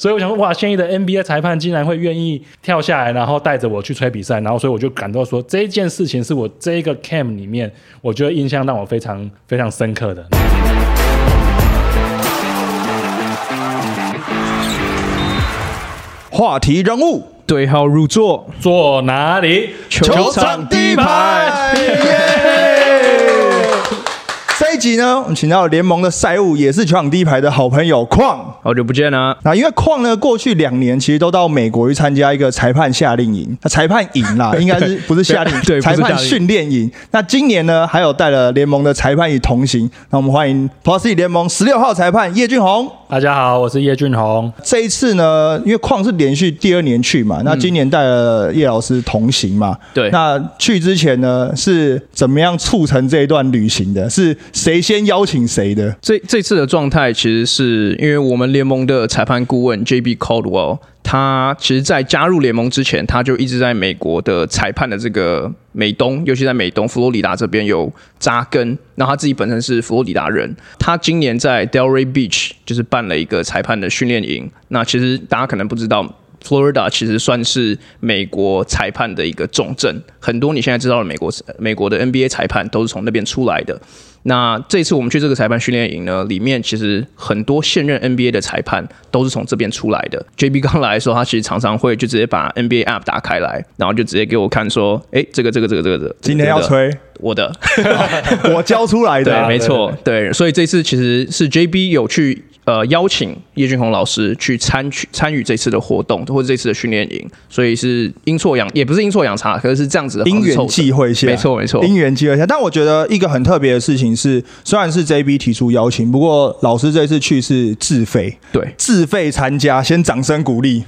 所以我想说，哇，现役的 NBA 裁判竟然会愿意跳下来，然后带着我去吹比赛，然后所以我就感到说，这件事情是我这一个 camp 里面，我觉得印象让我非常非常深刻的。话题人物对号入座，坐哪里？球场第一排。集呢，我们请到联盟的赛务，也是球场第一排的好朋友矿。好久不见啊！那因为矿呢，过去两年其实都到美国去参加一个裁判夏令营，那裁判营 啦，应该是不是夏令营？对裁判训练营。那今年呢，还有带了联盟的裁判与同行。那我们欢迎 Plus 联盟十六号裁判叶俊宏。大家好，我是叶俊宏。这一次呢，因为矿是连续第二年去嘛，那今年带了叶老师同行嘛。对那去之前呢，是怎么样促成这一段旅行的？是谁谁先邀请谁的？这这次的状态其实是因为我们联盟的裁判顾问 J.B. Caldwell，他其实在加入联盟之前，他就一直在美国的裁判的这个美东，尤其在美东佛罗里达这边有扎根。然后他自己本身是佛罗里达人，他今年在 Delray Beach 就是办了一个裁判的训练营。那其实大家可能不知道。Florida 其实算是美国裁判的一个重镇，很多你现在知道的美国美国的 NBA 裁判都是从那边出来的。那这次我们去这个裁判训练营呢，里面其实很多现任 NBA 的裁判都是从这边出来的。JB 刚来的时候，他其实常常会就直接把 NBA app 打开来，然后就直接给我看说，哎，这个这个这个这个这个，今天要吹，我的，我教出来的对，啊。没错，对，所以这次其实是 JB 有去呃邀请叶俊宏老师去参去参与这次的活动或者这次的训练营，所以是阴错阳也不是阴错阳差，可是是这样子的因缘际会下，没错没错，因缘际会下。但我觉得一个很特别的事情是，虽然是 JB 提出邀请，不过老师这次去是自费，对。自费参加，先掌声鼓励。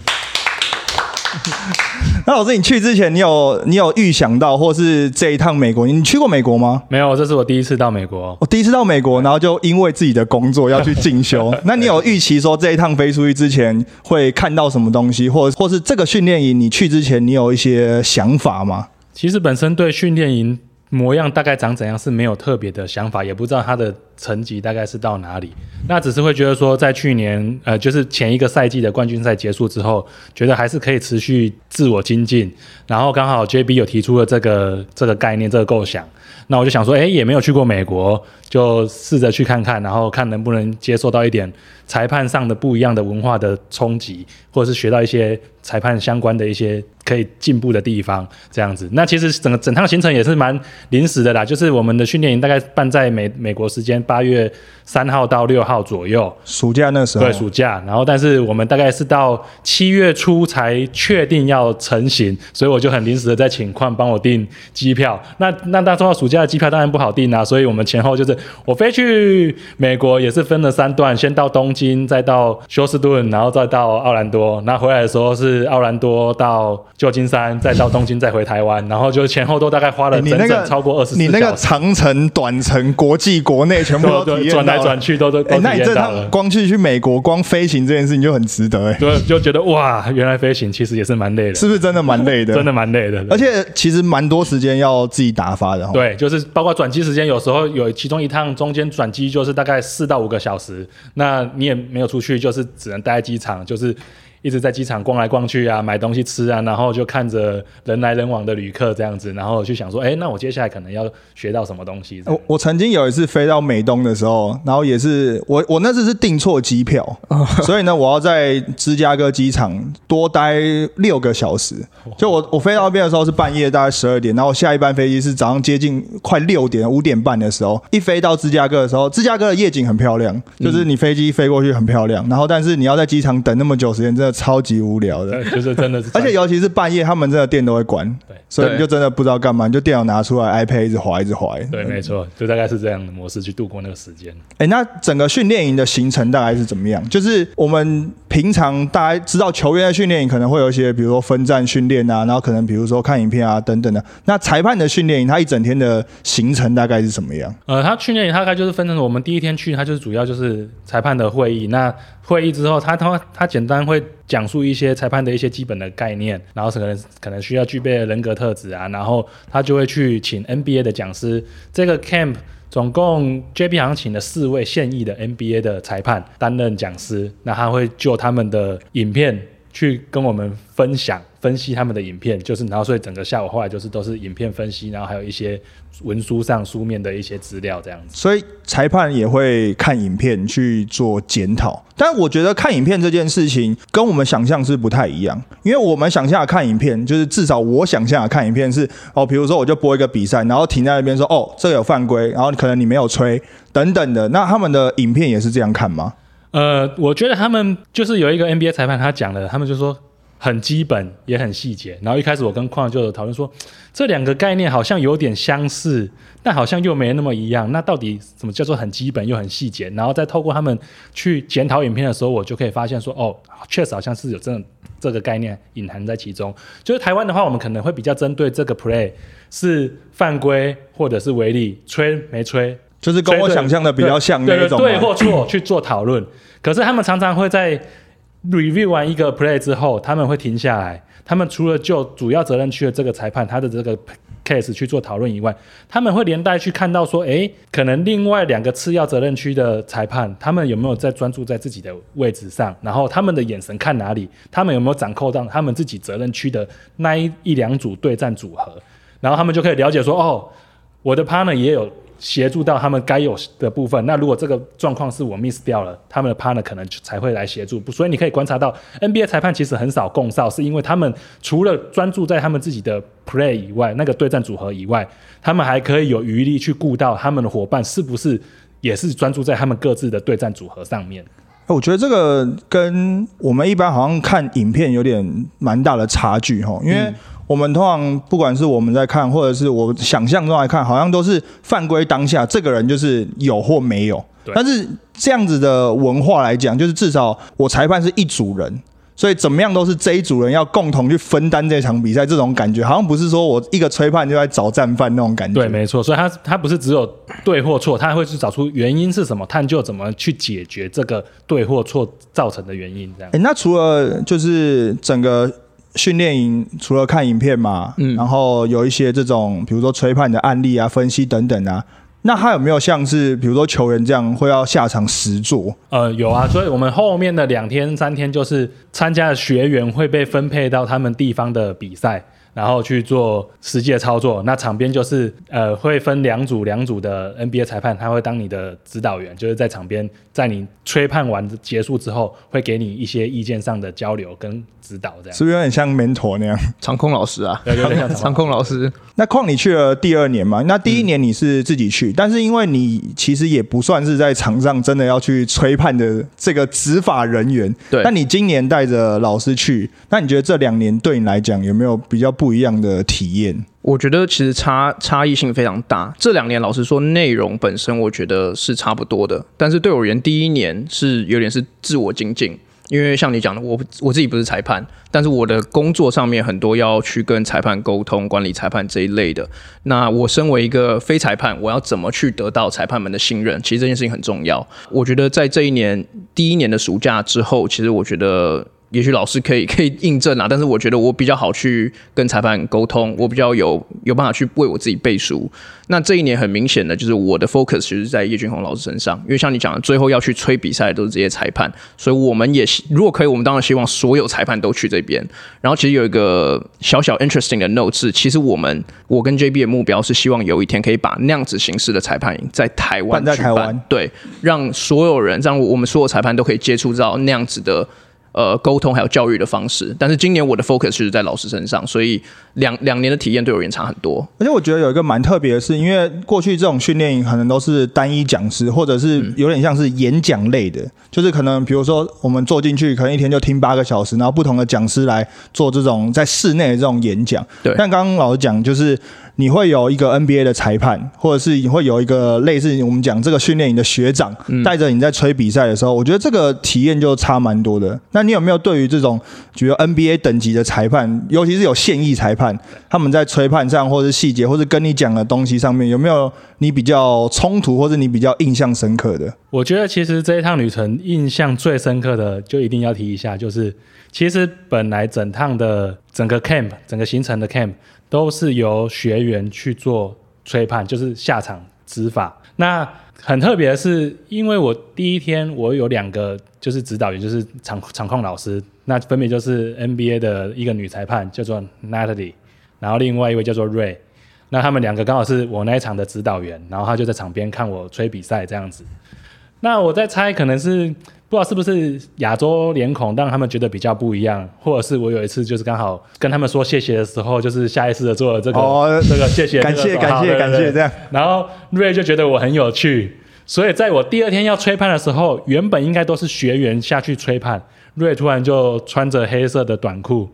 那老师，你去之前，你有你有预想到，或是这一趟美国，你去过美国吗？没有，这是我第一次到美国。我第一次到美国，然后就因为自己的工作要去进修。那你有预期说这一趟飞出去之前会看到什么东西，或或是这个训练营你去之前，你有一些想法吗？其实本身对训练营模样大概长怎样是没有特别的想法，也不知道他的成绩大概是到哪里。那只是会觉得说，在去年呃，就是前一个赛季的冠军赛结束之后，觉得还是可以持续自我精进。然后刚好 JB 有提出了这个这个概念，这个构想。那我就想说，哎，也没有去过美国，就试着去看看，然后看能不能接受到一点裁判上的不一样的文化的冲击，或者是学到一些裁判相关的一些可以进步的地方，这样子。那其实整个整趟行程也是蛮临时的啦，就是我们的训练营大概办在美美国时间八月三号到六号左右，暑假那时候，对暑假，然后但是我们大概是到七月初才确定要成型，所以我就很临时的在请矿帮我订机票。那那那说到暑假的机票当然不好订啊，所以我们前后就是我飞去美国也是分了三段，先到东京，再到休斯顿，然后再到奥兰多。那回来的时候是奥兰多到旧金山，再到东京，再回台湾，然后就前后都大概花了整整超过二十你那个。长程、短程、国际、国内全部都转来转去都都那体你这验到了。趟光去去美国，光飞行这件事情就很值得哎，就就觉得哇，原来飞行其实也是蛮累的，是不是真的蛮累的？真的，蛮累的。而且其实蛮多时间要自己打发的哈。对，就是包括转机时间，有时候有其中一趟中间转机就是大概四到五个小时，那你也没有出去，就是只能待在机场，就是一直在机场逛来逛去啊，买东西吃啊，然后就看着人来人往的旅客这样子，然后去想说，哎，那我接下来可能要学到什么东西？我我曾经有一次飞到美东的时候，然后也是我我那次是订错机票，所以呢，我要在芝加哥机场多待六个小时。就我我飞到那边的时候是半夜大概十二点，然后下一班飞机是早上接近快六点五点半的时候，一飞到芝加哥的时候，芝加哥的夜景很漂亮，就是你飞机飞过去很漂亮，然后但是你要在机场等那么久时间，真的超级无聊的。就是真的是，而且尤其是半夜，他们真的店都会关，对所以你就真的不知道干嘛，你就电脑拿出来，iPad 一直滑，一直滑。对，没错，就大概是这样的模式去度过那个时间。哎、那整个训练营的行程大概是怎么样？就是我们平常大家知道球员的训练营可能会有一些，比如说分站训练啊，然后可能比如说看影片啊等等的。那裁判的训练营，他一整天的行程大概是什么样？呃，他训练营大概就是分成我们第一天去，他就是主要就是裁判的会议。那会议之后，他他他简单会讲述一些裁判的一些基本的概念，然后可能可能需要具备的人格特质啊，然后他就会去请 NBA 的讲师。这个 camp 总共 JB 好像请了四位现役的 NBA 的裁判担任讲师，那他会就他们的影片去跟我们分享。分析他们的影片，就是然后所以整个下午后来就是都是影片分析，然后还有一些文书上书面的一些资料这样子。所以裁判也会看影片去做检讨，但我觉得看影片这件事情跟我们想象是不太一样，因为我们想象看影片就是至少我想象看影片是哦，比如说我就播一个比赛，然后停在那边说哦这个有犯规，然后可能你没有吹等等的，那他们的影片也是这样看吗？呃，我觉得他们就是有一个 NBA 裁判他讲的，他们就说。很基本也很细节，然后一开始我跟矿就有讨论说，这两个概念好像有点相似，但好像又没那么一样。那到底什么叫做很基本又很细节？然后再透过他们去检讨影片的时候，我就可以发现说，哦，确实好像是有这这个概念隐含在其中。就是台湾的话，我们可能会比较针对这个 play 是犯规或者是违例，吹没吹，就是跟我想象的比较像那种对或错去做讨论。可是他们常常会在。Review 完一个 play 之后，他们会停下来。他们除了就主要责任区的这个裁判他的这个 case 去做讨论以外，他们会连带去看到说，诶，可能另外两个次要责任区的裁判，他们有没有在专注在自己的位置上？然后他们的眼神看哪里？他们有没有掌控到他们自己责任区的那一一两组对战组合？然后他们就可以了解说，哦，我的 partner 也有。协助到他们该有的部分。那如果这个状况是我 miss 掉了，他们的 partner 可能才会来协助。所以你可以观察到，NBA 裁判其实很少共哨，是因为他们除了专注在他们自己的 play 以外，那个对战组合以外，他们还可以有余力去顾到他们的伙伴是不是也是专注在他们各自的对战组合上面。我觉得这个跟我们一般好像看影片有点蛮大的差距哈，因为。我们通常不管是我们在看，或者是我想象中来看，好像都是犯规当下，这个人就是有或没有。但是这样子的文化来讲，就是至少我裁判是一组人，所以怎么样都是这一组人要共同去分担这场比赛。这种感觉好像不是说我一个吹判就在找战犯那种感觉。对，没错。所以他他不是只有对或错，他会去找出原因是什么，探究怎么去解决这个对或错造成的原因。这样。哎，那除了就是整个。训练营除了看影片嘛，嗯，然后有一些这种，比如说吹判的案例啊、分析等等啊，那他有没有像是比如说球员这样会要下场实做？呃，有啊，所以我们后面的两天三天就是参加的学员会被分配到他们地方的比赛。然后去做实际的操作，那场边就是呃会分两组两组的 NBA 裁判，他会当你的指导员，就是在场边，在你吹判完结束之后，会给你一些意见上的交流跟指导，这样是不是有点像 mentor 那样？长空老师啊，有点像长空老师。那况你去了第二年嘛？那第一年你是自己去，但是因为你其实也不算是在场上真的要去吹判的这个执法人员，对。那你今年带着老师去，那你觉得这两年对你来讲有没有比较？不一样的体验，我觉得其实差差异性非常大。这两年老实说，内容本身我觉得是差不多的，但是对我而言，第一年是有点是自我精进，因为像你讲的，我我自己不是裁判，但是我的工作上面很多要去跟裁判沟通、管理裁判这一类的。那我身为一个非裁判，我要怎么去得到裁判们的信任？其实这件事情很重要。我觉得在这一年第一年的暑假之后，其实我觉得。也许老师可以 可以印证啊，但是我觉得我比较好去跟裁判沟通，我比较有有办法去为我自己背书。那这一年很明显的就是我的 focus 其实在叶俊宏老师身上，因为像你讲的，最后要去吹比赛的都是这些裁判，所以我们也如果可以，我们当然希望所有裁判都去这边。然后其实有一个小小 interesting 的 note 是，其实我们我跟 JB 的目标是希望有一天可以把那样子形式的裁判营在台湾办在台湾，对，让所有人让我们所有裁判都可以接触到那样子的。呃，沟通还有教育的方式，但是今年我的 focus 是在老师身上，所以两两年的体验对我而言差很多。而且我觉得有一个蛮特别的是，因为过去这种训练营可能都是单一讲师，或者是有点像是演讲类的，就是可能比如说我们坐进去，可能一天就听八个小时，然后不同的讲师来做这种在室内的这种演讲。对，但刚刚老师讲就是。你会有一个 NBA 的裁判，或者是你会有一个类似我们讲这个训练营的学长带着你在吹比赛的时候，我觉得这个体验就差蛮多的。那那你有没有对于这种比如 NBA 等级的裁判，尤其是有现役裁判，判他们在吹判上，或者细节，或者跟你讲的东西上面，有没有你比较冲突，或者你比较印象深刻的？我觉得其实这一趟旅程印象最深刻的，就一定要提一下，就是其实本来整趟的整个 camp，整个行程的 camp 都是由学员去做吹判，就是下场执法。那很特别的是，因为我第一天我有两个就是指导员，就是场场控老师，那分别就是 NBA 的一个女裁判叫做 Natalie，然后另外一位叫做 Ray，那他们两个刚好是我那一场的指导员，然后他就在场边看我吹比赛这样子。那我在猜，可能是不知道是不是亚洲脸孔让他们觉得比较不一样，或者是我有一次就是刚好跟他们说谢谢的时候，就是下意识的做了这个、哦这个谢谢，感谢感谢感谢这样然后瑞就觉得我很有趣，所以在我第二天要吹判的时候，原本应该都是学员下去吹判，瑞突然就穿着黑色的短裤，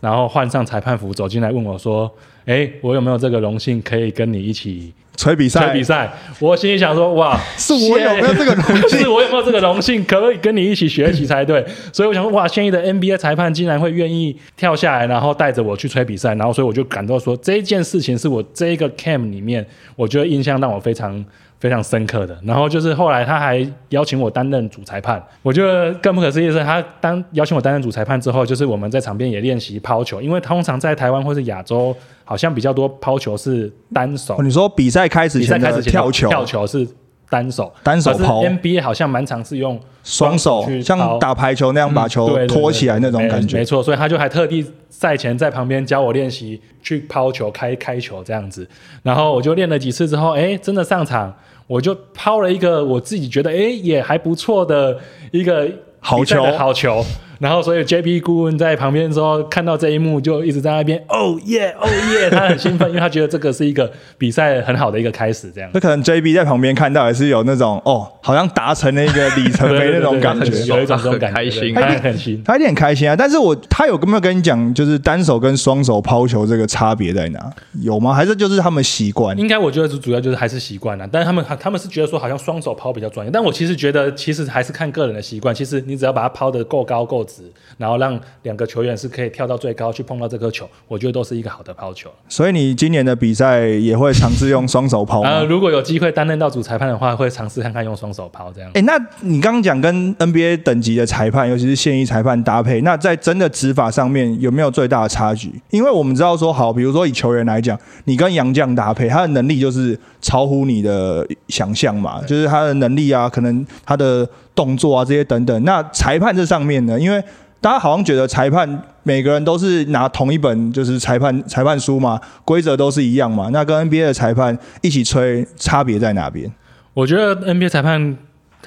然后换上裁判服走进来问我说：“哎，我有没有这个荣幸可以跟你一起吹比赛吹比，赛？”我心里想说：“哇，是我有没有这个荣幸 是我有没有这个荣幸可以跟你一起学习才对？”所以我想说：“哇，现役的 NBA 裁判竟然会愿意跳下来，然后带着我去吹比赛，然后所以我就感到说这一件事情是我这一个 camp 里面，我觉得印象让我非常。”非常深刻的，然后就是后来他还邀请我担任主裁判，我觉得更不可思议的是，他当邀请我担任主裁判之后，就是我们在场边也练习抛球，因为通常在台湾或是亚洲，好像比较多抛球是单手哦，你说比赛开始前的比赛开始前跳球，跳球是单手，可是单手抛 NBA 好像蛮常是用双手去像打排球那样把球对对对托起来那种感觉没没。错，所以他就还特地赛前在旁边教我练习去抛球、开开球这样子。然后我就练了几次之后，哎，真的上场，我就抛了一个我自己觉得哎也还不错的一个好比赛的球好球。然后，所以 JP 顾问在旁边的时候看到这一幕，就一直在那边哦耶哦耶，他很兴奋，因为他觉得这个是一个比赛很好的一个开始，这样。那可能 JB 在旁边看到也是有那种哦，好像达成了一个里程碑那种感觉。有一种这种感觉，很开心对他很开心。他一定很开心啊，但是我他有没有跟你讲，就是单手跟双手抛球这个差别在哪？有吗？还是就是他们习惯？应该我觉得是主要就是还是习惯了，但是他们他们是觉得说好像双手抛比较专业，但我其实觉得其实还是看个人的习惯。其实你只要把它抛得够高够直，然后让两个球员是可以跳到最高去碰到这颗球，我觉得都是一个好的抛球。所以你今年的比赛也会尝试用双手抛吗？呃，如果有机会担任到主裁判的话，会尝试看看用双手抛这样。哎、那你刚刚讲跟 NBA 等级的裁判，尤其是现役裁判搭配，那在真的执法上面有没有最大的差距？因为我们知道说，好，比如说以球员来讲，你跟杨绛搭配，他的能力就是超乎你的想象嘛，就是他的能力啊，可能他的动作啊这些等等。那裁判这上面呢，因为大家好像觉得裁判每个人都是拿同一本就是裁判裁判书嘛，规则都是一样嘛，那跟 NBA 的裁判一起吹，差别在哪边？我觉得 NBA 裁判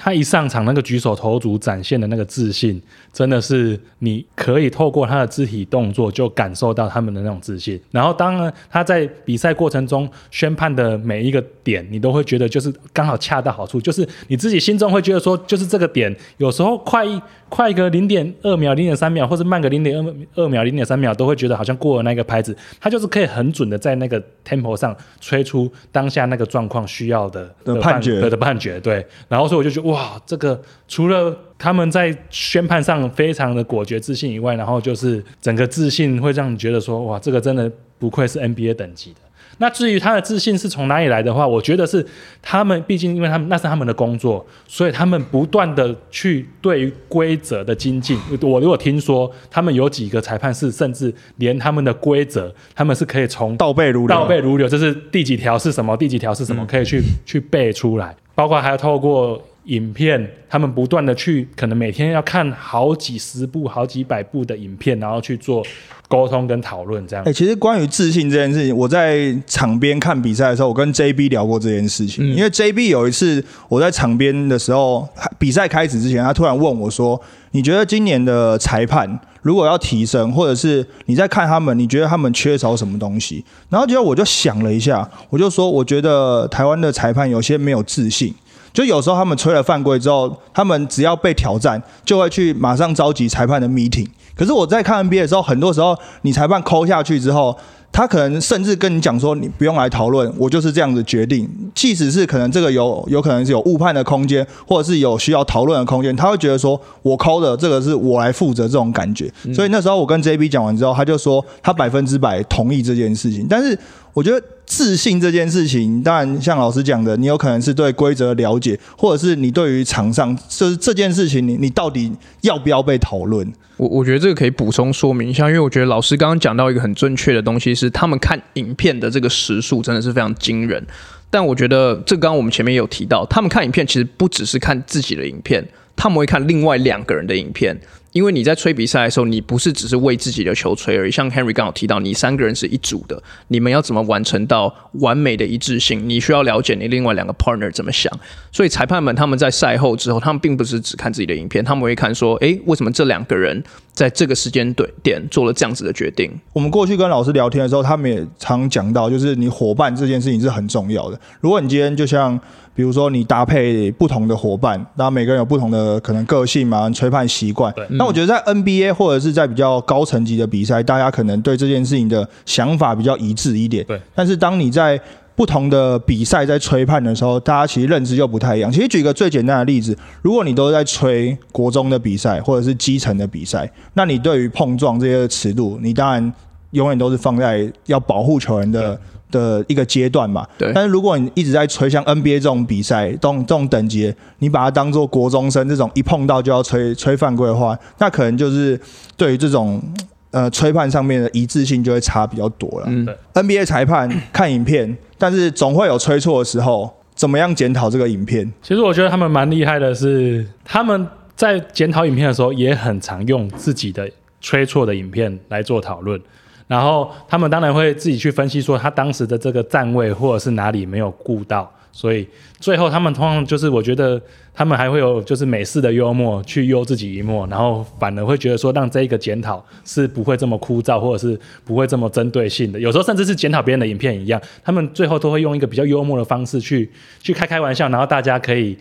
他一上场那个举手投足展现的那个自信，真的是你可以透过他的肢体动作就感受到他们的那种自信。然后当然他在比赛过程中宣判的每一个点，你都会觉得就是刚好恰到好处，就是你自己心中会觉得说，就是这个点有时候快一快个零点二秒、零点三秒，或者慢个零点二二秒、零点三秒，都会觉得好像过了那个拍子，他就是可以很准的在那个 tempo 上吹出当下那个状况需要的的判决的的判决，对。然后所以我就觉得哇，这个除了他们在宣判上非常的果决自信以外，然后就是整个自信会让你觉得说哇，这个真的不愧是 NBA 等级的。那至于他的自信是从哪里来的话，我觉得是他们，毕竟因为他们那是他们的工作，所以他们不断的去对于规则的精进。我如果听说他们有几个裁判是甚至连他们的规则，他们是可以从倒背如流，倒背如流，这是第几条是什么，第几条是什么，可以去去背出来。包括还要透过影片，他们不断的去，可能每天要看好几十部、好几百部的影片，然后去做沟通跟讨论，这样哎、。其实关于自信这件事情，我在场边看比赛的时候，我跟 JB 聊过这件事情。因为 JB 有一次我在场边的时候，比赛开始之前，他突然问我说：“你觉得今年的裁判如果要提升，或者是你在看他们，你觉得他们缺少什么东西？”然后结果我就想了一下，我就说：“我觉得台湾的裁判有些没有自信。”就有时候他们吹了犯规之后，他们只要被挑战，就会去马上召集裁判的 meeting。可是我在看 NBA 的时候，很多时候你裁判抠下去之后，他可能甚至跟你讲说，你不用来讨论，我就是这样子决定。即使是可能这个有有可能是有误判的空间，或者是有需要讨论的空间，他会觉得说我抠的这个是我来负责这种感觉。所以那时候我跟 JB 讲完之后，他就说他百分之百同意这件事情。但是我觉得自信这件事情，当然像老师讲的，你有可能是对规则了解，或者是你对于场上就是这件事情，你你到底要不要被讨论？我我觉得这个可以补充说明一下，因为我觉得老师刚刚讲到一个很正确的东西，是他们看影片的这个时速真的是非常惊人。但我觉得这刚刚我们前面有提到，他们看影片其实不只是看自己的影片，他们会看另外两个人的影片。因为你在吹比赛的时候，你不是只是为自己的球吹而已。像 Henry 刚好提到，你三个人是一组的，你们要怎么完成到完美的一致性？你需要了解你另外两个 partner 怎么想。所以裁判们他们在赛后之后，他们并不是只看自己的影片，他们会看说，诶，为什么这两个人在这个时间对点做了这样子的决定？我们过去跟老师聊天的时候，他们也常讲到，就是你伙伴这件事情是很重要的。如果你今天就像比如说你搭配不同的伙伴，那每个人有不同的可能个性嘛，吹判习惯。那我觉得在 NBA 或者是在比较高层级的比赛，大家可能对这件事情的想法比较一致一点。对。但是当你在不同的比赛在吹判的时候，大家其实认知又不太一样。其实举一个最简单的例子，如果你都在吹国中的比赛或者是基层的比赛，那你对于碰撞这些尺度，你当然永远都是放在要保护球员的。的一个阶段嘛，对。但是如果你一直在吹像 NBA 这种比赛，这种这种等级，你把它当做国中生这种一碰到就要吹吹犯规的话，那可能就是对于这种呃吹判上面的一致性就会差比较多了。嗯，NBA 裁判 看影片，但是总会有吹错的时候，怎么样检讨这个影片？其实我觉得他们蛮厉害的，是他们在检讨影片的时候，也很常用自己的吹错的影片来做讨论。然后他们当然会自己去分析，说他当时的这个站位或者是哪里没有顾到，所以最后他们通常就是我觉得他们还会有就是美式的幽默去幽自己一默，然后反而会觉得说让这一个检讨是不会这么枯燥，或者是不会这么针对性的。有时候甚至是检讨别人的影片一样，他们最后都会用一个比较幽默的方式去去开开玩笑，然后大家可以。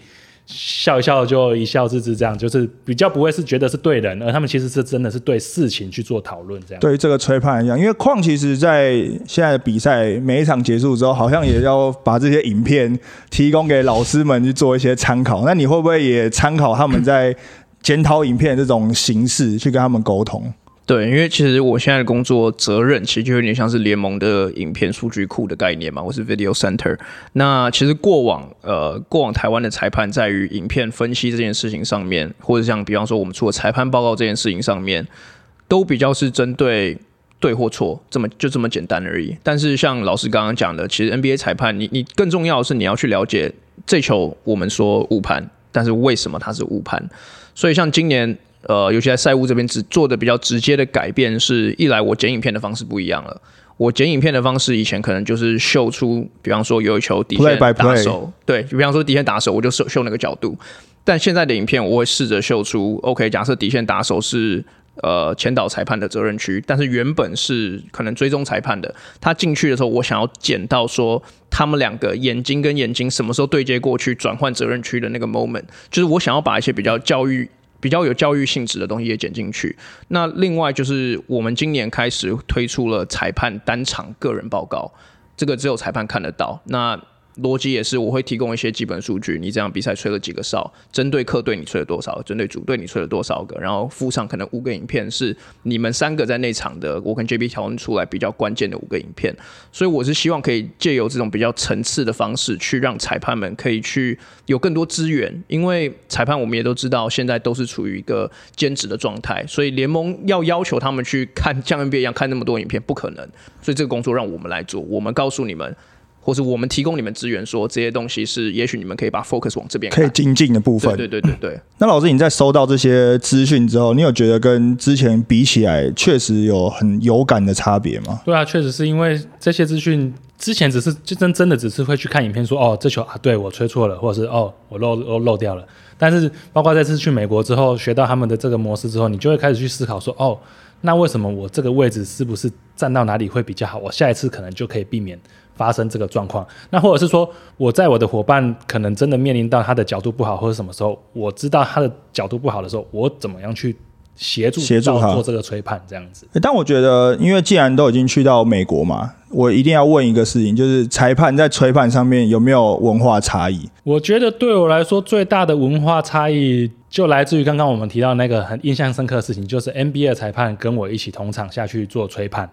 笑一笑就一笑置之，这样就是比较不会是觉得是对人，而他们其实是真的是对事情去做讨论，这样。对于这个吹判一样，因为矿其实在现在的比赛每一场结束之后，好像也要把这些影片提供给老师们去做一些参考。那你会不会也参考他们在检讨影片这种形式去跟他们沟通？对，因为其实我现在的工作责任其实就有点像是联盟的影片数据库的概念嘛，我是 Video Center。那其实过往呃，过往台湾的裁判在于影片分析这件事情上面，或者像比方说我们做裁判报告这件事情上面，都比较是针对对或错这么就这么简单而已。但是像老师刚刚讲的，其实 NBA 裁判，你你更重要的是你要去了解这球我们说误判，但是为什么它是误判？所以像今年。呃，尤其在赛务这边，只做的比较直接的改变是，一来我剪影片的方式不一样了。我剪影片的方式以前可能就是秀出，比方说有一球底线打手，对，比方说底线打手，我就秀秀那个角度。但现在的影片，我会试着秀出，OK，假设底线打手是呃前导裁判的责任区，但是原本是可能追踪裁判的，他进去的时候，我想要剪到说他们两个眼睛跟眼睛什么时候对接过去，转换责任区的那个 moment，就是我想要把一些比较教育。比较有教育性质的东西也剪进去。那另外就是我们今年开始推出了裁判单场个人报告，这个只有裁判看得到。那逻辑也是，我会提供一些基本数据。你这样比赛吹了几个哨？针对客队你吹了多少？针对主队你吹了多少个？然后附上可能五个影片，是你们三个在那场的，我跟 JB 讨论出来比较关键的五个影片。所以我是希望可以借由这种比较层次的方式，去让裁判们可以去有更多资源。因为裁判我们也都知道，现在都是处于一个兼职的状态，所以联盟要要求他们去看像 NBA 一样看那么多影片，不可能。所以这个工作让我们来做，我们告诉你们。或是我们提供你们资源，说这些东西是，也许你们可以把 focus 往这边可以精进的部分。对对对对。那老师，你在收到这些资讯之后，你有觉得跟之前比起来，确实有很有感的差别吗？对啊，确实是因为这些资讯之前只是就真真的只是会去看影片，说哦这球啊对我吹错了，或者是哦我漏漏漏掉了。但是包括这次去美国之后，学到他们的这个模式之后，你就会开始去思考说哦，那为什么我这个位置是不是站到哪里会比较好？我下一次可能就可以避免。发生这个状况，那或者是说，我在我的伙伴可能真的面临到他的角度不好，或者什么时候，我知道他的角度不好的时候，我怎么样去协助协助他做这个吹判这样子。欸但我觉得，因为既然都已经去到美国嘛，我一定要问一个事情，就是裁判在吹判上面有没有文化差异？我觉得对我来说最大的文化差异就来自于刚刚我们提到那个很印象深刻的事情，就是 NBA 裁判跟我一起同场下去做吹判。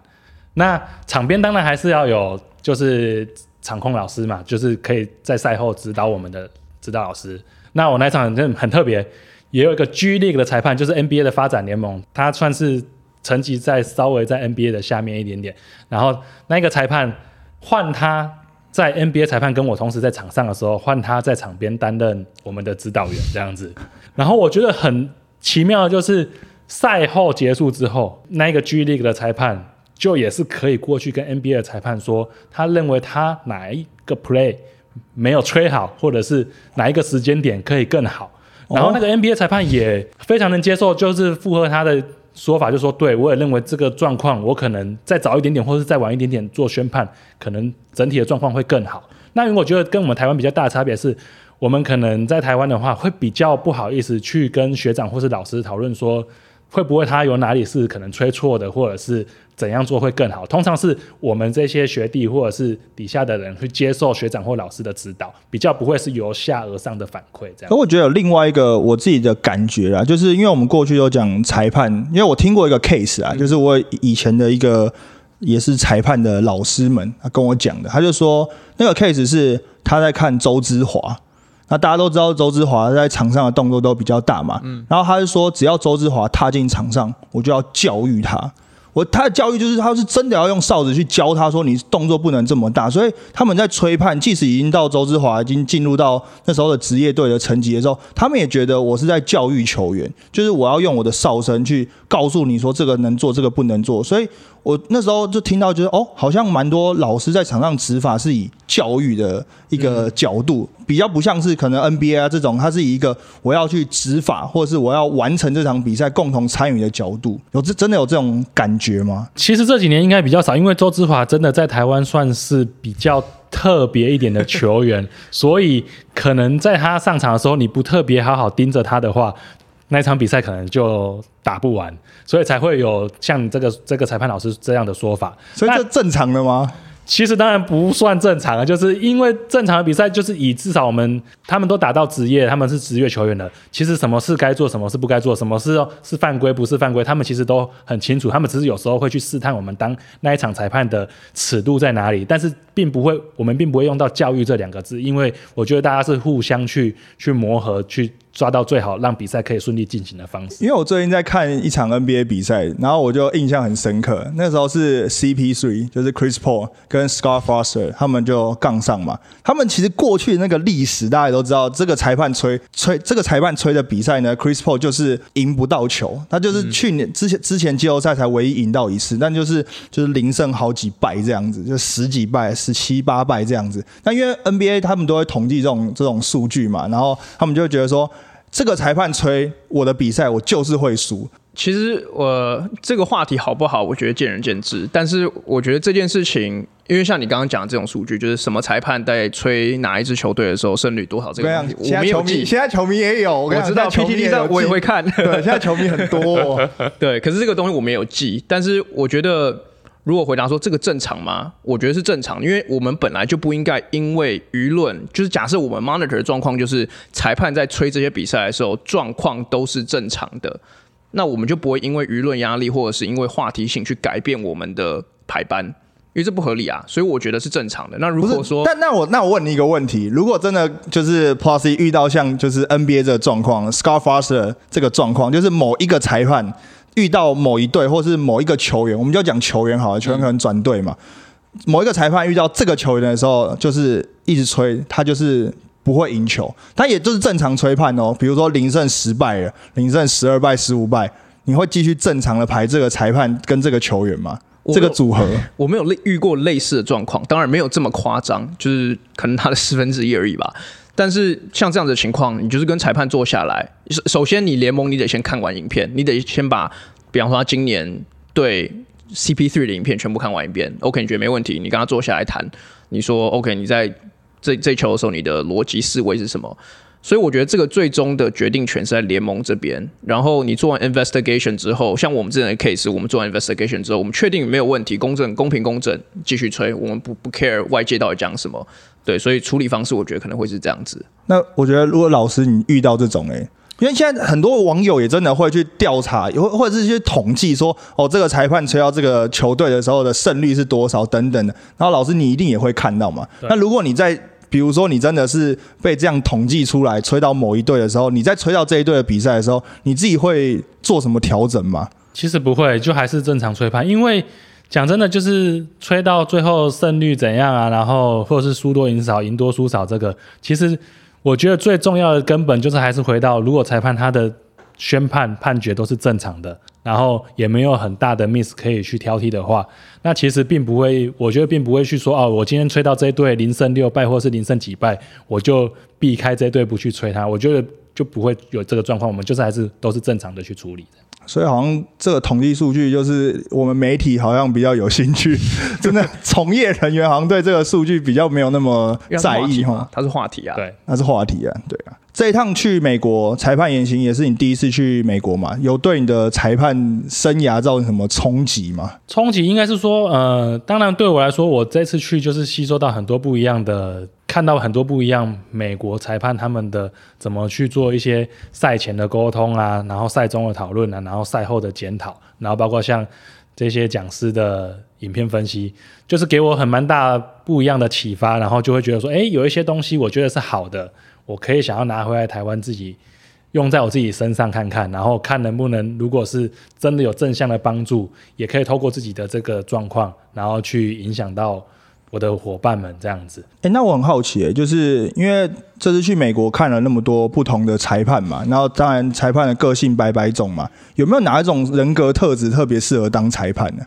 那场边当然还是要有，就是场控老师嘛，就是可以在赛后指导我们的指导老师。那我那场很很特别，也有一个 G League 的裁判，就是 NBA 的发展联盟，他算是层级在稍微在 NBA 的下面一点点。然后那个裁判换他在 NBA 裁判跟我同时在场上的时候，换他在场边担任我们的指导员这样子。然后我觉得很奇妙的就是赛后结束之后，那个 G League 的裁判就也是可以过去跟 NBA 的裁判说，他认为他哪一个 play 没有吹好，或者是哪一个时间点可以更好。然后那个 NBA 裁判也非常能接受，就是附和他的说法，就说对我也认为这个状况，我可能再早一点点，或者是再晚一点点做宣判，可能整体的状况会更好。那因为我觉得跟我们台湾比较大的差别是，我们可能在台湾的话，会比较不好意思去跟学长或是老师讨论说，会不会他有哪里是可能吹错的，或者是怎样做会更好。通常是我们这些学弟或者是底下的人去接受学长或老师的指导，比较不会是由下而上的反馈这样可。我觉得有另外一个我自己的感觉啦，就是因为我们过去都讲裁判，因为我听过一个 case 啊，就是我以前的一个也是裁判的老师们他跟我讲的，他就说那个 case 是他在看周之华。那大家都知道周志华在场上的动作都比较大嘛，嗯然后他就说，只要周志华踏进场上，我就要教育他。我他的教育就是他是真的要用哨子去教他说你动作不能这么大，所以他们在吹判，即使已经到周志华已经进入到那时候的职业队的层级的时候，他们也觉得我是在教育球员，就是我要用我的哨声去告诉你说这个能做，这个不能做。所以我那时候就听到就是哦，好像蛮多老师在场上执法是以教育的一个角度，比较不像是可能 NBA 啊这种，它是以一个我要去执法或者是我要完成这场比赛共同参与的角度，有这真的有这种感觉吗？其实这几年应该比较少，因为周之华真的在台湾算是比较特别一点的球员，所以可能在他上场的时候，你不特别好好盯着他的话，那一场比赛可能就打不完，所以才会有像这个这个裁判老师这样的说法。所以这正常的吗？其实当然不算正常啊，就是因为正常的比赛就是以至少我们他们都打到职业，他们是职业球员了。其实什么事该做，什么事不该做，什么事是犯规不是犯规，他们其实都很清楚。他们只是有时候会去试探我们当那一场裁判的尺度在哪里，但是并不会，我们并不会用到教育这两个字，因为我觉得大家是互相去去磨合，去抓到最好让比赛可以顺利进行的方式。因为我最近在看一场 NBA 比赛，然后我就印象很深刻。那时候是 CP3，就是 Chris Paul 跟 Scott Foster 他们就杠上嘛。他们其实过去那个历史大家都知道，这个裁判吹吹这个裁判吹的比赛呢，Chris Paul 就是赢不到球，他就是去年之前之前季后赛才唯一赢到一次，但就是就是零胜好几败这样子，就十几败、十七八败这样子。那因为 NBA 他们都会统计这种这种数据嘛，然后他们就会觉得说。这个裁判吹我的比赛，我就是会输。其实我这个话题好不好，我觉得见仁见智。但是我觉得这件事情，因为像你刚刚讲的这种数据，就是什么裁判在吹哪一支球队的时候胜率多少这个问题，我没有记。现在球迷也有，我我知道 PTT 上我也会看，对，现在球迷很多、哦。对，可是这个东西我没有记。但是我觉得，如果回答说这个正常吗？我觉得是正常，因为我们本来就不应该因为舆论，就是假设我们 monitor 的状况就是裁判在吹这些比赛的时候状况都是正常的，那我们就不会因为舆论压力或者是因为话题性去改变我们的排班，因为这不合理啊。所以我觉得是正常的。那如果说但那我那我问你一个问题：如果真的就是 Plus 遇到像就是 NBA 这个状况 s c a r f a s t e r 这个状况，就是某一个裁判遇到某一队或是某一个球员，我们就讲球员好了，球员可能转队嘛。某一个裁判遇到这个球员的时候，就是一直吹，他就是不会赢球，他也就是正常吹判哦。比如说零胜十败了，零胜十二败、十五败，你会继续正常的排这个裁判跟这个球员吗？我这个组合，我没有类遇过类似的状况，当然没有这么夸张，就是可能他的四分之一而已吧。但是像这样子的情况，你就是跟裁判坐下来，首首先你联盟你得先看完影片，你得先把，比方说他今年对 CP3 的影片全部看完一遍，OK，你觉得没问题，你跟他坐下来谈，你说 OK，你在这这球的时候你的逻辑思维是什么？所以我觉得这个最终的决定权是在联盟这边。然后你做完 investigation 之后，像我们之前的 case，我们做完 investigation 之后，我们确定没有问题，公正、公平、公正，继续吹，我们不不 care 外界到底讲什么。对，所以处理方式我觉得可能会是这样子。那我觉得，如果老师你遇到这种诶、因为现在很多网友也真的会去调查，或或者是去统计说，哦，这个裁判吹到这个球队的时候的胜率是多少等等的。然后老师你一定也会看到嘛。那如果你在比如说你真的是被这样统计出来吹到某一队的时候，你在吹到这一队的比赛的时候，你自己会做什么调整吗？其实不会，就还是正常吹判，因为讲真的，就是吹到最后胜率怎样啊，然后或者是输多赢少、赢多输少，这个其实我觉得最重要的根本就是还是回到，如果裁判他的宣判判决都是正常的，然后也没有很大的 miss 可以去挑剔的话，那其实并不会，我觉得并不会去说哦，我今天吹到这一队零胜六败或是零胜几败，我就避开这一队不去吹他，我觉得就不会有这个状况，我们就是还是都是正常的去处理的。所以好像这个统计数据就是我们媒体好像比较有兴趣，真的从业人员好像对这个数据比较没有那么在意哈。它是话题啊。对，它是话题啊，对啊。这一趟去美国裁判言行也是你第一次去美国嘛？有对你的裁判生涯造成什么冲击吗？冲击应该是说，呃，当然对我来说，我这次去就是吸收到很多不一样的，看到很多不一样美国裁判他们的怎么去做一些赛前的沟通啊，然后赛中的讨论啊，然后赛后的检讨，然后包括像这些讲师的影片分析，就是给我很蛮大不一样的启发，然后就会觉得说，诶，有一些东西我觉得是好的，我可以想要拿回来台湾自己用在我自己身上看看，然后看能不能，如果是真的有正向的帮助，也可以透过自己的这个状况，然后去影响到我的伙伴们这样子。诶，那我很好奇、诶，就是因为这次去美国看了那么多不同的裁判嘛，然后当然裁判的个性百百种嘛，有没有哪一种人格特质特别适合当裁判呢？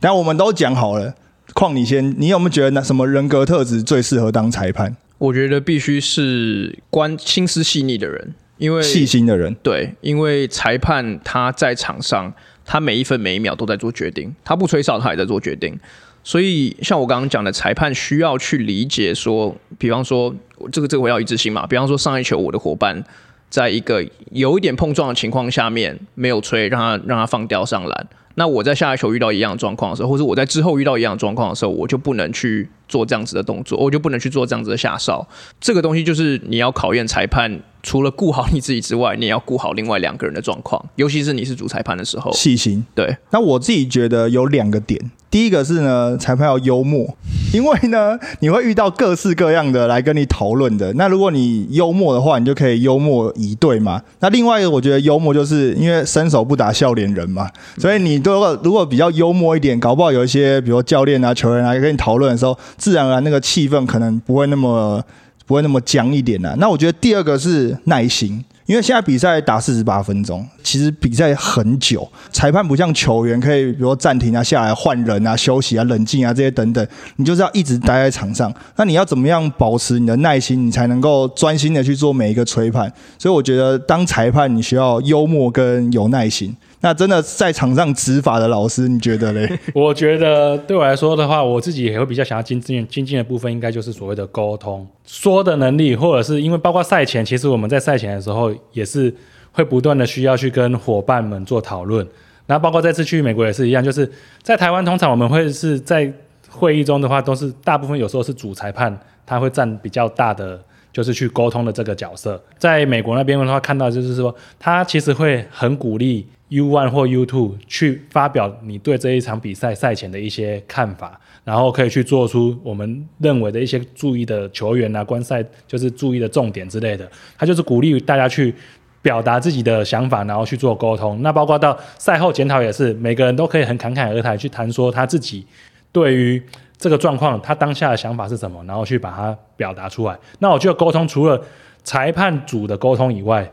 等下我们都讲好了，况你先，你有没有觉得那什么人格特质最适合当裁判？我觉得必须是关心思细腻的人，因为细心的人，对，因为裁判他在场上，他每一分每一秒都在做决定，他不吹哨他也在做决定。所以像我刚刚讲的，裁判需要去理解说，比方说这个这个我要一致性嘛，比方说上一球我的伙伴在一个有一点碰撞的情况下面没有吹，让他让他放掉上篮。那我在下一球遇到一样的状况的时候，或者我在之后遇到一样的状况的时候，我就不能去做这样子的动作，我就不能去做这样子的下哨。这个东西就是你要考验裁判，除了顾好你自己之外，你也要顾好另外两个人的状况，尤其是你是主裁判的时候。细心。对，那我自己觉得有两个点，第一个是呢，裁判要幽默，因为呢，你会遇到各式各样的来跟你讨论的。那如果你幽默的话，你就可以幽默以对嘛。那另外一个，我觉得幽默就是因为伸手不打笑脸人嘛，所以你如果如果比较幽默一点，搞不好有一些比如教练啊、球员啊跟你讨论的时候，自然而然那个气氛可能不会那么不会那么僵一点啊。那我觉得第二个是耐心。因为现在比赛打四十八分钟，其实比赛很久，裁判不像球员可以，比如说暂停啊、下来换人啊、休息啊、冷静啊这些等等，你就是要一直待在场上。那你要怎么样保持你的耐心，你才能够专心的去做每一个吹判？所以我觉得当裁判你需要幽默跟有耐心。那真的在场上执法的老师，你觉得嘞？我觉得对我来说的话，我自己也会比较想要精进精进的部分，应该就是所谓的沟通、说的能力，或者是因为包括赛前，其实我们在赛前的时候也是会不断的需要去跟伙伴们做讨论。那包括这次去美国也是一样，就是在台湾通常我们会是在会议中的话，都是大部分有时候是主裁判他会占比较大的。就是去沟通的这个角色，在美国那边的话，看到就是说，他其实会很鼓励 U one 或 U two 去发表你对这一场比赛赛前的一些看法，然后可以去做出我们认为的一些注意的球员啊、观赛就是注意的重点之类的。他就是鼓励大家去表达自己的想法，然后去做沟通。那包括到赛后检讨也是，每个人都可以很侃侃而谈去谈说他自己对于。这个状况，他当下的想法是什么，然后去把它表达出来。那我觉得沟通除了裁判组的沟通以外，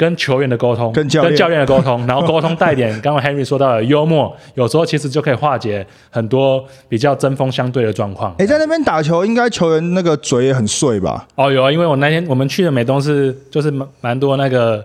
跟球员的沟通，跟教练跟教练的沟通，然后沟通带点 刚刚 Henry 说到的幽默，有时候其实就可以化解很多比较针锋相对的状况。哎、在那边打球，应该球员那个嘴也很碎吧？哦，有啊，因为我那天我们去的美东是就是蛮蛮多那个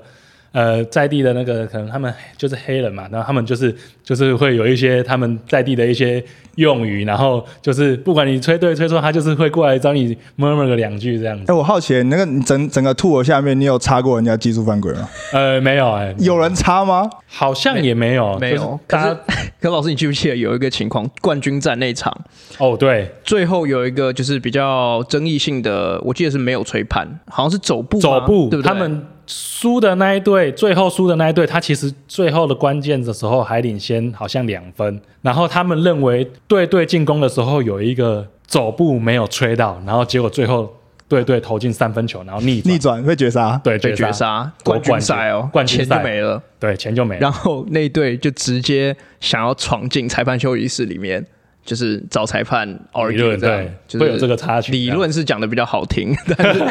呃在地的那个可能他们就是黑人嘛，然后他们就是就是会有一些他们在地的一些用语，然后就是不管你吹对吹错，他就是会过来找你 murmur 个两句这样哎、子。我好奇，那个你整整个 tour 下面，你有插过人家技术犯规吗？呃，没有哎、有人插吗？好像也没有，没有。就是可是家，可老师，你记不记得有一个情况，冠军战那场，哦对，最后有一个就是比较争议性的，我记得是没有吹判，好像是走步吗，走步，对不对？他们输的那一队，最后输的那一队，他其实最后的关键的时候还领先，好像两分。然后他们认为队队进攻的时候有一个走步没有吹到，然后结果最后队队投进三分球，然后逆转逆转被绝杀。对被绝杀，夺冠军赛哦，冠军赛没了。对钱就没了。然后那一队就直接想要闯进裁判休息室里面，就是找裁判理 argue 就是会有这个插曲。理论是讲的比较好听，但是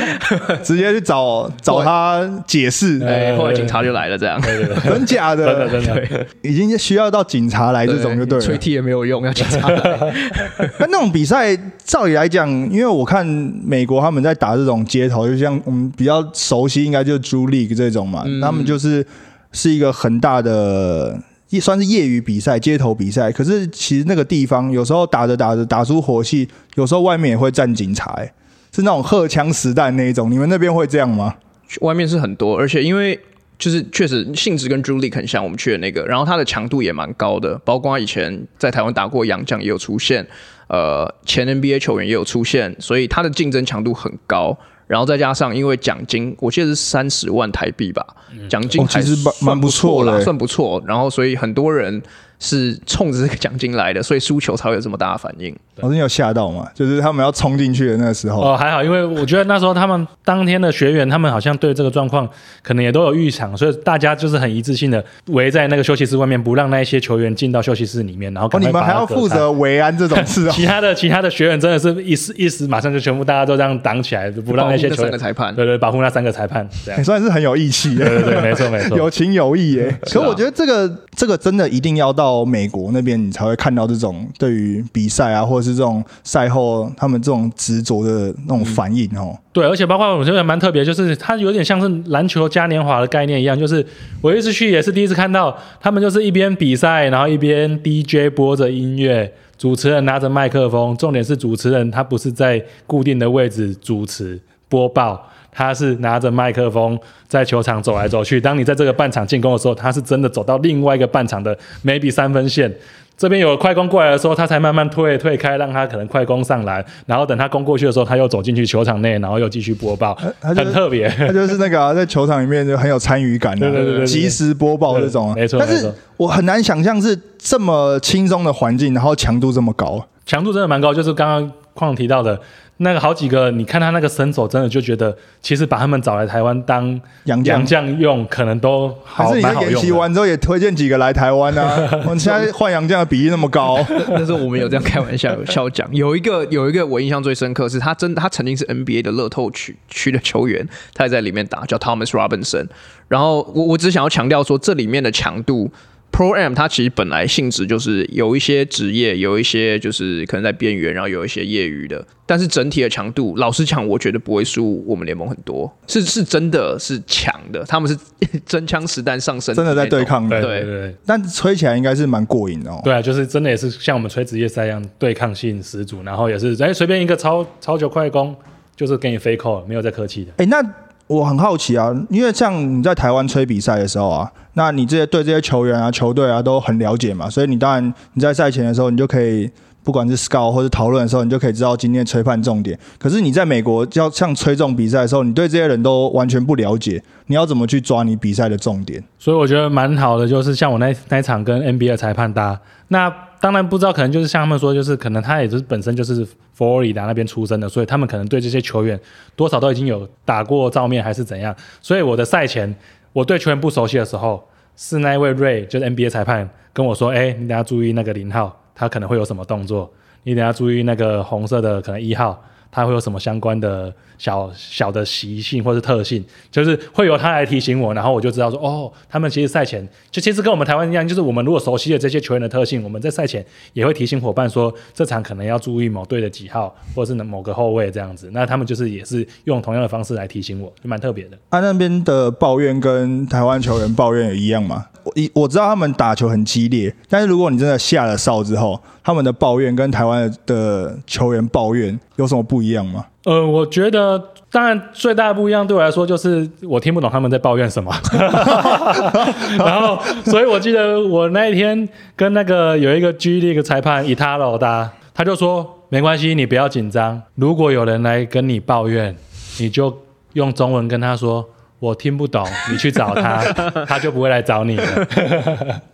直接去找找他解释，哎，后来警察就来了，这样对对对，真假真的的，真的，已经需要到警察来这种就对了。吹踢也没有用，要警察来。那那种比赛，照理来讲，因为我看美国他们在打这种街头，就像我们比较熟悉，应该就是 Drew League 这种嘛，嗯他们就是是一个很大的。也算是业余比赛、街头比赛，可是其实那个地方有时候打着打着打出火气，有时候外面也会站警察、欸，是那种荷枪实弹那一种。你们那边会这样吗？外面是很多，而且因为就是确实性质跟朱莉很像，我们去的那个，然后它的强度也蛮高的，包括以前在台湾打过洋将也有出现，呃，前 NBA 球员也有出现，所以它的竞争强度很高。然后再加上因为奖金，我记得是三十万台币吧，奖金其实蛮算蛮不错错啦，算不错。然后所以很多人是冲着这个奖金来的，所以输球才会有这么大的反应。老师你有吓到吗？就是他们要冲进去的那个时候，哦，还好，因为我觉得那时候他们当天的学员，他们好像对这个状况可能也都有预想，所以大家就是很一致性的围在那个休息室外面，不让那一些球员进到休息室里面，然后哦，你们还要负责维安这种事哦。其他的其他的学员真的是一时一时马上就全部大家都这样挡起来，不让那些保护那球员三个裁判对对保护那三个裁判，这样 也算是很有义气 的。对对对，没错没错，有情有义耶。啊可我觉得这个这个真的一定要到美国那边，你才会看到这种对于比赛啊，或者是这种赛后他们这种执着的那种反应哦。对，而且包括我觉得蛮特别，就是它有点像是篮球嘉年华的概念一样，就是我一次去也是第一次看到他们就是一边比赛，然后一边 DJ 播着音乐，主持人拿着麦克风，重点是主持人他不是在固定的位置主持播报。他是拿着麦克风在球场走来走去。当你在这个半场进攻的时候，他是真的走到另外一个半场的 maybe 三分线，这边有快攻过来的时候，他才慢慢退退开，让他可能快攻上篮，然后等他攻过去的时候，他又走进去球场内，然后又继续播报，很特别。他就是那个啊、在球场里面就很有参与感的，对对对对对及时播报这种啊。对没错但是没错我很难想象是这么轻松的环境，然后强度这么高。强度真的蛮高，就是刚刚矿提到的那个好几个，你看他那个身手，真的就觉得其实把他们找来台湾当洋将洋将用，可能都好还是你在蛮好用的。演习完之后也推荐几个来台湾啊？我们现在换洋将的比例那么高，但是我们有这样开玩笑笑讲，有一个有一个我印象最深刻是他真他曾经是 NBA 的乐透区区的球员，他也在里面打，叫 Thomas Robinson。然后我我只想要强调说，这里面的强度。Pro M 它其实本来性质就是有一些职业，有一些就是可能在边缘，然后有一些业余的，但是整体的强度，老实讲，我觉得不会输我们联盟很多，是是真的是强的，他们是真枪实弹上身，真的在对。抗对的，对对对但吹起来应该是蛮过瘾的哦。对啊，就是真的也是像我们吹职业赛一样，对抗性十足，然后也是哎随便一个超超球快攻，就是给你飞扣，没有再客气的。哎、那我很好奇啊，因为像你在台湾吹比赛的时候啊，那你这些对这些球员啊、球队啊都很了解嘛，所以你当然你在赛前的时候，你就可以不管是 scout 或者讨论的时候，你就可以知道今天吹判重点。可是你在美国要像吹这种比赛的时候，你对这些人都完全不了解，你要怎么去抓你比赛的重点？所以我觉得蛮好的，就是像我那那场跟 NBA 的裁判搭，那当然不知道，可能就是像他们说，就是可能他也是本身就是佛罗里达那边出生的，所以他们可能对这些球员多少都已经有打过照面还是怎样。所以我的赛前我对球员不熟悉的时候，是那位瑞就是 NBA 裁判跟我说：“哎、你等下注意那个零号，他可能会有什么动作，你等下注意那个红色的可能一号。”他会有什么相关的小小的习性或是特性，就是会由他来提醒我，然后我就知道说，哦，他们其实赛前就其实跟我们台湾一样，就是我们如果熟悉了这些球员的特性，我们在赛前也会提醒伙伴说，这场可能要注意某队的几号，或者是某个后卫这样子。那他们就是也是用同样的方式来提醒我，就蛮特别的。他那边的抱怨跟台湾球员抱怨也一样吗？我一我知道他们打球很激烈，但是如果你真的下了哨之后，他们的抱怨跟台湾的球员抱怨有什么不一样吗？呃，我觉得当然最大的不一样对我来说就是我听不懂他们在抱怨什么，然后所以我记得我那一天跟那个有一个 G League 裁判伊塔罗达，他就说没关系，你不要紧张，如果有人来跟你抱怨，你就用中文跟他说。我听不懂，你去找他，他就不会来找你了。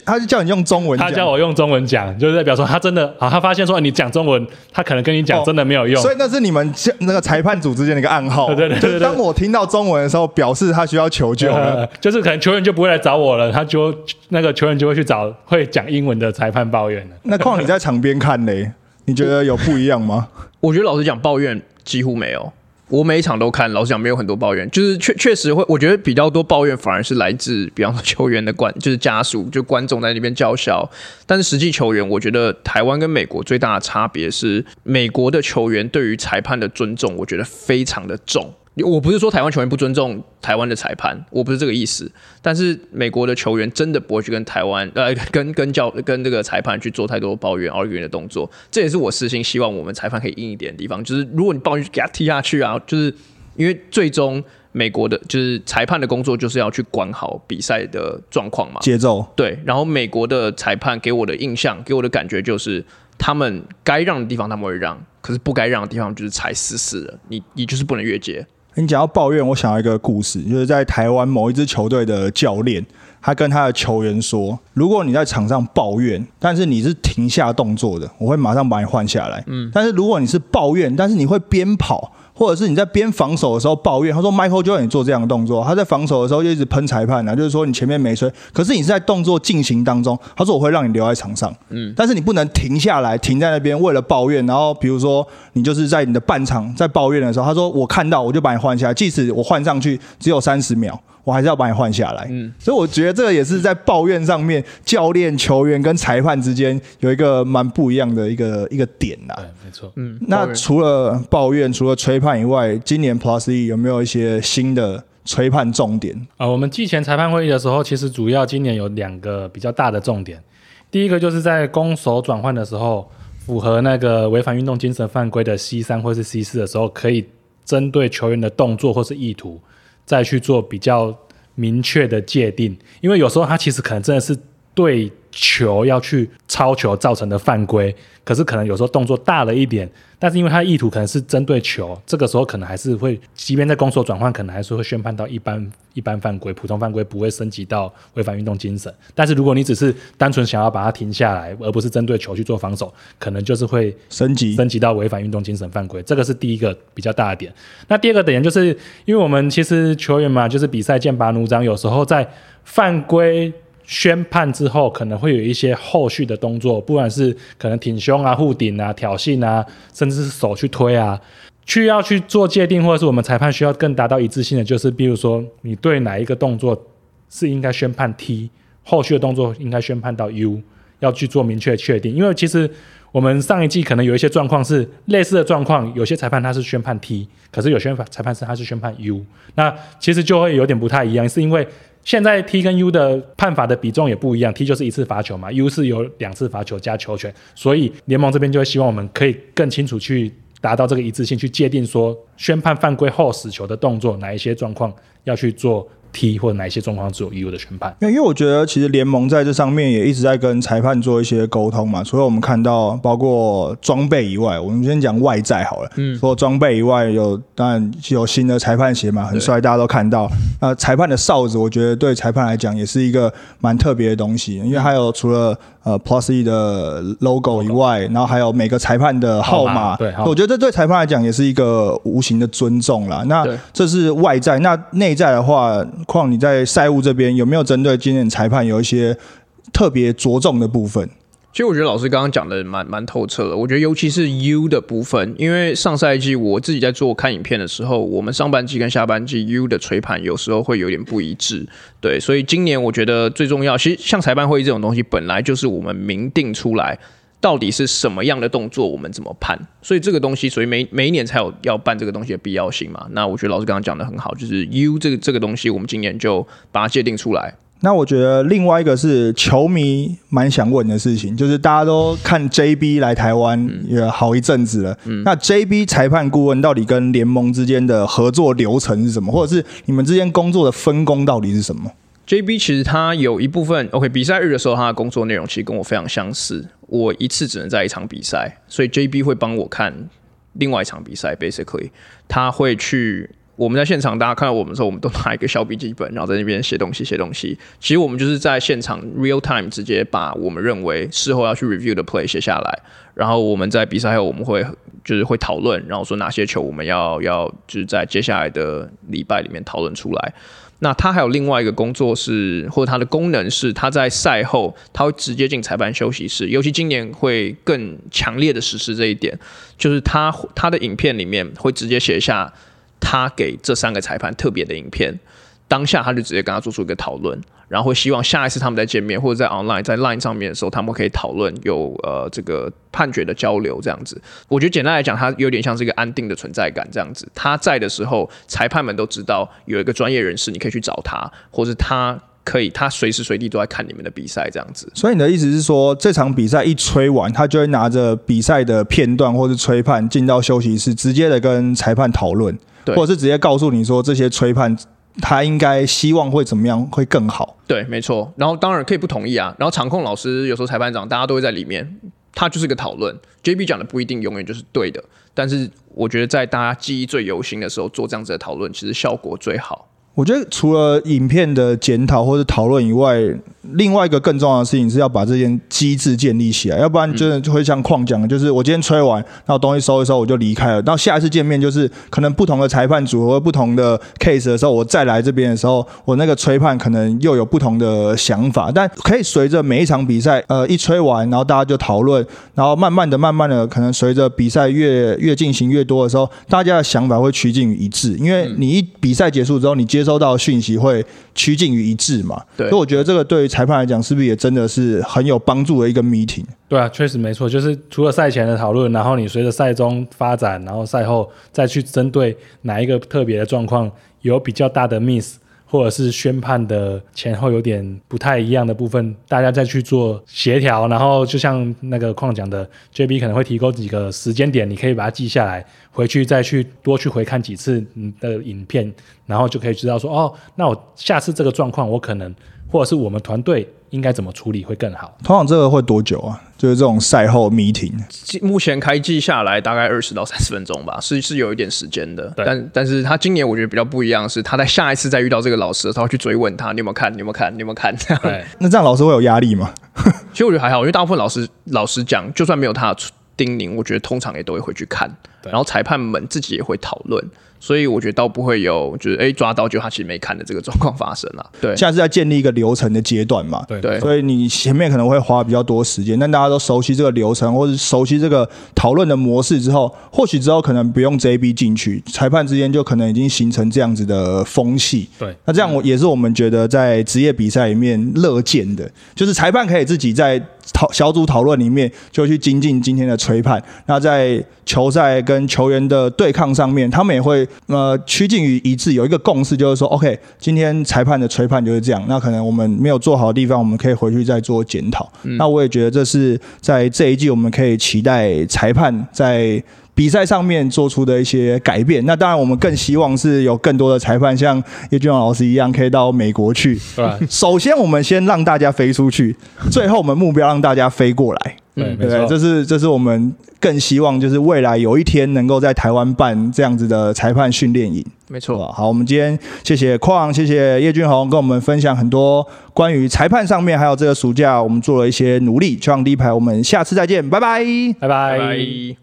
他就叫你用中文，他叫我用中文讲，就是代表说他真的啊，他发现说你讲中文，他可能跟你讲真的没有用。所以那是你们那个裁判组之间的一个暗号。对 对对，当我听到中文的时候，表示他需要求救了，就是可能球员就不会来找我了，他就那个球员就会去找会讲英文的裁判抱怨了。那况你在场边看嘞，你觉得有不一样吗？我觉得老实讲，抱怨几乎没有。我每一场都看，老实讲没有很多抱怨，就是确确实会，我觉得比较多抱怨反而是来自，比方说球员的观，就是家属，就观众在那边叫嚣。但是实际球员，我觉得台湾跟美国最大的差别是，美国的球员对于裁判的尊重，我觉得非常的重。我不是说台湾球员不尊重台湾的裁判，我不是这个意思。但是美国的球员真的不会去跟台湾呃跟跟教跟这个裁判去做太多抱怨、argument 的动作。这也是我私心希望我们裁判可以硬一点的地方。就是如果你抱怨给他踢下去啊，就是因为最终美国的就是裁判的工作就是要去管好比赛的状况嘛，节奏对。然后美国的裁判给我的印象、给我的感觉就是，他们该让的地方他们会让，可是不该让的地方就是踩死死的，你你就是不能越界。你讲到抱怨，我想到一个故事，就是在台湾某一支球队的教练，他跟他的球员说：“如果你在场上抱怨，但是你是停下动作的，我会马上把你换下来。嗯，但是如果你是抱怨，但是你会边跑。”或者是你在边防守的时候抱怨，他说 Michael 就让你做这样的动作，他在防守的时候就一直喷裁判啊，就是说你前面没吹，可是你是在动作进行当中，他说我会让你留在场上，嗯，但是你不能停下来，停在那边为了抱怨，然后比如说你就是在你的半场在抱怨的时候，他说我看到我就把你换下来，即使我换上去只有三十秒。我还是要把你换下来，嗯，所以我觉得这个也是在抱怨上面，教练、球员跟裁判之间有一个蛮不一样的一个一个点呐。对，没错，嗯。那除了抱怨，除了吹判以外，今年 Plus E 有没有一些新的吹判重点啊？我们季前裁判会议的时候，其实主要今年有两个比较大的重点。第一个就是在攻守转换的时候，符合那个违反运动精神犯规的 C 三或是 C 四的时候，可以针对球员的动作或是意图。再去做比较明确的界定，因为有时候他其实可能真的是对球要去超球造成的犯规，可是可能有时候动作大了一点。但是因为他的意图可能是针对球，这个时候可能还是会，即便在攻守转换，可能还是会宣判到一般一般犯规，普通犯规不会升级到违反运动精神。但是如果你只是单纯想要把它停下来，而不是针对球去做防守，可能就是会升级升级到违反运动精神犯规。这个是第一个比较大的点。那第二个点就是，因为我们其实球员嘛，就是比赛剑拔弩张，有时候在犯规。宣判之后，可能会有一些后续的动作，不管是可能挺胸啊、护顶啊、挑衅啊，甚至是手去推啊，去要去做界定，或者是我们裁判需要更达到一致性的，就是比如说你对哪一个动作是应该宣判 T，后续的动作应该宣判到 U，要去做明确确定。因为其实我们上一季可能有一些状况是类似的状况，有些裁判他是宣判 T，可是有些裁判是他是宣判 U，那其实就会有点不太一样，是因为。现在 T 跟 U 的判罚的比重也不一样，T 就是一次罚球嘛，U 是有两次罚球加球权，所以联盟这边就会希望我们可以更清楚去达到这个一致性，去界定说宣判犯规后死球的动作哪一些状况要去做。T 或者哪一些状况只有 U 的宣判？因为因为我觉得其实联盟在这上面也一直在跟裁判做一些沟通嘛。除了我们看到包括装备以外，我们先讲外在好了。嗯，除了装备以外有当然有新的裁判鞋嘛，很帅，大家都看到。那裁判的哨子，我觉得对裁判来讲也是一个蛮特别的东西，因为还有除了。呃，Plus E 的 logo 以外，然后还有每个裁判的号码，对，我觉得这对裁判来讲也是一个无形的尊重啦。那这是外在，那内在的话，况你在赛务这边有没有针对今年裁判有一些特别着重的部分？其实我觉得老师刚刚讲的蛮蛮透彻的。我觉得尤其是 U 的部分，因为上赛季我自己在做看影片的时候，我们上半季跟下半季 U 的吹盘有时候会有点不一致。对，所以今年我觉得最重要，其实像裁判会议这种东西，本来就是我们明定出来到底是什么样的动作，我们怎么判。所以这个东西，所以每每一年才有要办这个东西的必要性嘛。那我觉得老师刚刚讲的很好，就是 U 这个这个东西，我们今年就把它界定出来。那我觉得另外一个是球迷蛮想问的事情，就是大家都看 JB 来台湾也好一阵子了，那 JB 裁判顾问到底跟联盟之间的合作流程是什么，或者是你们之间工作的分工到底是什么？JB 其实他有一部分 OK 比赛日的时候，他的工作内容其实跟我非常相似。我一次只能在一场比赛，所以 JB 会帮我看另外一场比赛，basically 他会去。我们在现场，大家看到我们的时候，我们都拿一个小笔记本，然后在那边写东西、写东西。其实我们就是在现场 real time 直接把我们认为事后要去 review 的 play 写下来，然后我们在比赛后我们会就是会讨论，然后说哪些球我们要要就是在接下来的礼拜里面讨论出来。那他还有另外一个工作是，或者他的功能是，他在赛后他会直接进裁判休息室，尤其今年会更强烈的实施这一点，就是他他的影片里面会直接写下。他给这三个裁判特别的影片，当下他就直接跟他做出一个讨论，然后希望下一次他们再见面或者在 online 在 line 上面的时候，他们可以讨论有呃这个判决的交流这样子。我觉得简单来讲，他有点像是一个安定的存在感这样子。他在的时候，裁判们都知道有一个专业人士，你可以去找他，或者他。可以，他随时随地都在看你们的比赛，这样子。所以你的意思是说，这场比赛一吹完，他就会拿着比赛的片段或是吹判进到休息室，直接的跟裁判讨论，或者是直接告诉你说这些吹判他应该希望会怎么样会更好。对，没错。然后当然可以不同意啊。然后场控老师有时候裁判长大家都会在里面，他就是个讨论。JB 讲的不一定永远就是对的，但是我觉得在大家记忆最犹新的时候做这样子的讨论，其实效果最好。我觉得除了影片的检讨或者讨论以外，另外一个更重要的事情是要把这件机制建立起来，要不然真的就会像矿讲的，就是我今天吹完，然后东西收一收我就离开了，到下一次见面就是可能不同的裁判组合、不同的 case 的时候，我再来这边的时候，我那个吹判可能又有不同的想法。但可以随着每一场比赛，呃，一吹完，然后大家就讨论，然后慢慢的、慢慢的，可能随着比赛越越进行越多的时候，大家的想法会趋近于一致。因为你一比赛结束之后，你接受收到讯息会趋近于一致嘛？对。所以我觉得这个对于裁判来讲，是不是也真的是很有帮助的一个 meeting？对啊，确实没错。就是除了赛前的讨论，然后你随着赛中发展，然后赛后再去针对哪一个特别的状况有比较大的 miss。或者是宣判的前后有点不太一样的部分，大家再去做协调，然后就像那个矿讲的，JB 可能会提供几个时间点，你可以把它记下来，回去再去多去回看几次你的影片，然后就可以知道说，哦，那我下次这个状况，我可能或者是我们团队。应该怎么处理会更好？通常这个会多久啊？就是这种赛后 meeting，目前开季下来大概二十到三十分钟吧，是是有一点时间的。但但是他今年我觉得比较不一样，是他在下一次再遇到这个老师，他会去追问他，你有没有看？你有没有看？你有没有看？这样。那这样老师会有压力吗？其实我觉得还好，因为大部分老师老师讲，就算没有他的叮咛，我觉得通常也都会回去看，然后裁判们自己也会讨论。所以我觉得倒不会有，就是哎抓到就他其实没看的这个状况发生了。对，现在是在建立一个流程的阶段嘛。对对。所以你前面可能会花比较多时间，但大家都熟悉这个流程，或者熟悉这个讨论的模式之后，或许之后可能不用 JB 进去，裁判之间就可能已经形成这样子的风气。对。那这样我也是我们觉得在职业比赛里面乐见的，就是裁判可以自己在讨小组讨论里面就去精进今天的吹判，那在球赛跟球员的对抗上面，他们也会呃趋近于一致，有一个共识，就是说，OK，今天裁判的吹判就是这样。那可能我们没有做好的地方，我们可以回去再做检讨。那我也觉得这是在这一季我们可以期待裁判在比赛上面做出的一些改变。那当然，我们更希望是有更多的裁判像叶俊老师一样，可以到美国去。首先，我们先让大家飞出去，最后我们目标让大家飞过来。对，没错，这是这是我们更希望，就是未来有一天能够在台湾办这样子的裁判训练营。没错，好，我们今天谢谢矿，谢谢叶俊宏跟我们分享很多关于裁判上面，还有这个暑假我们做了一些努力。希望第一排，我们下次再见，拜拜，拜拜。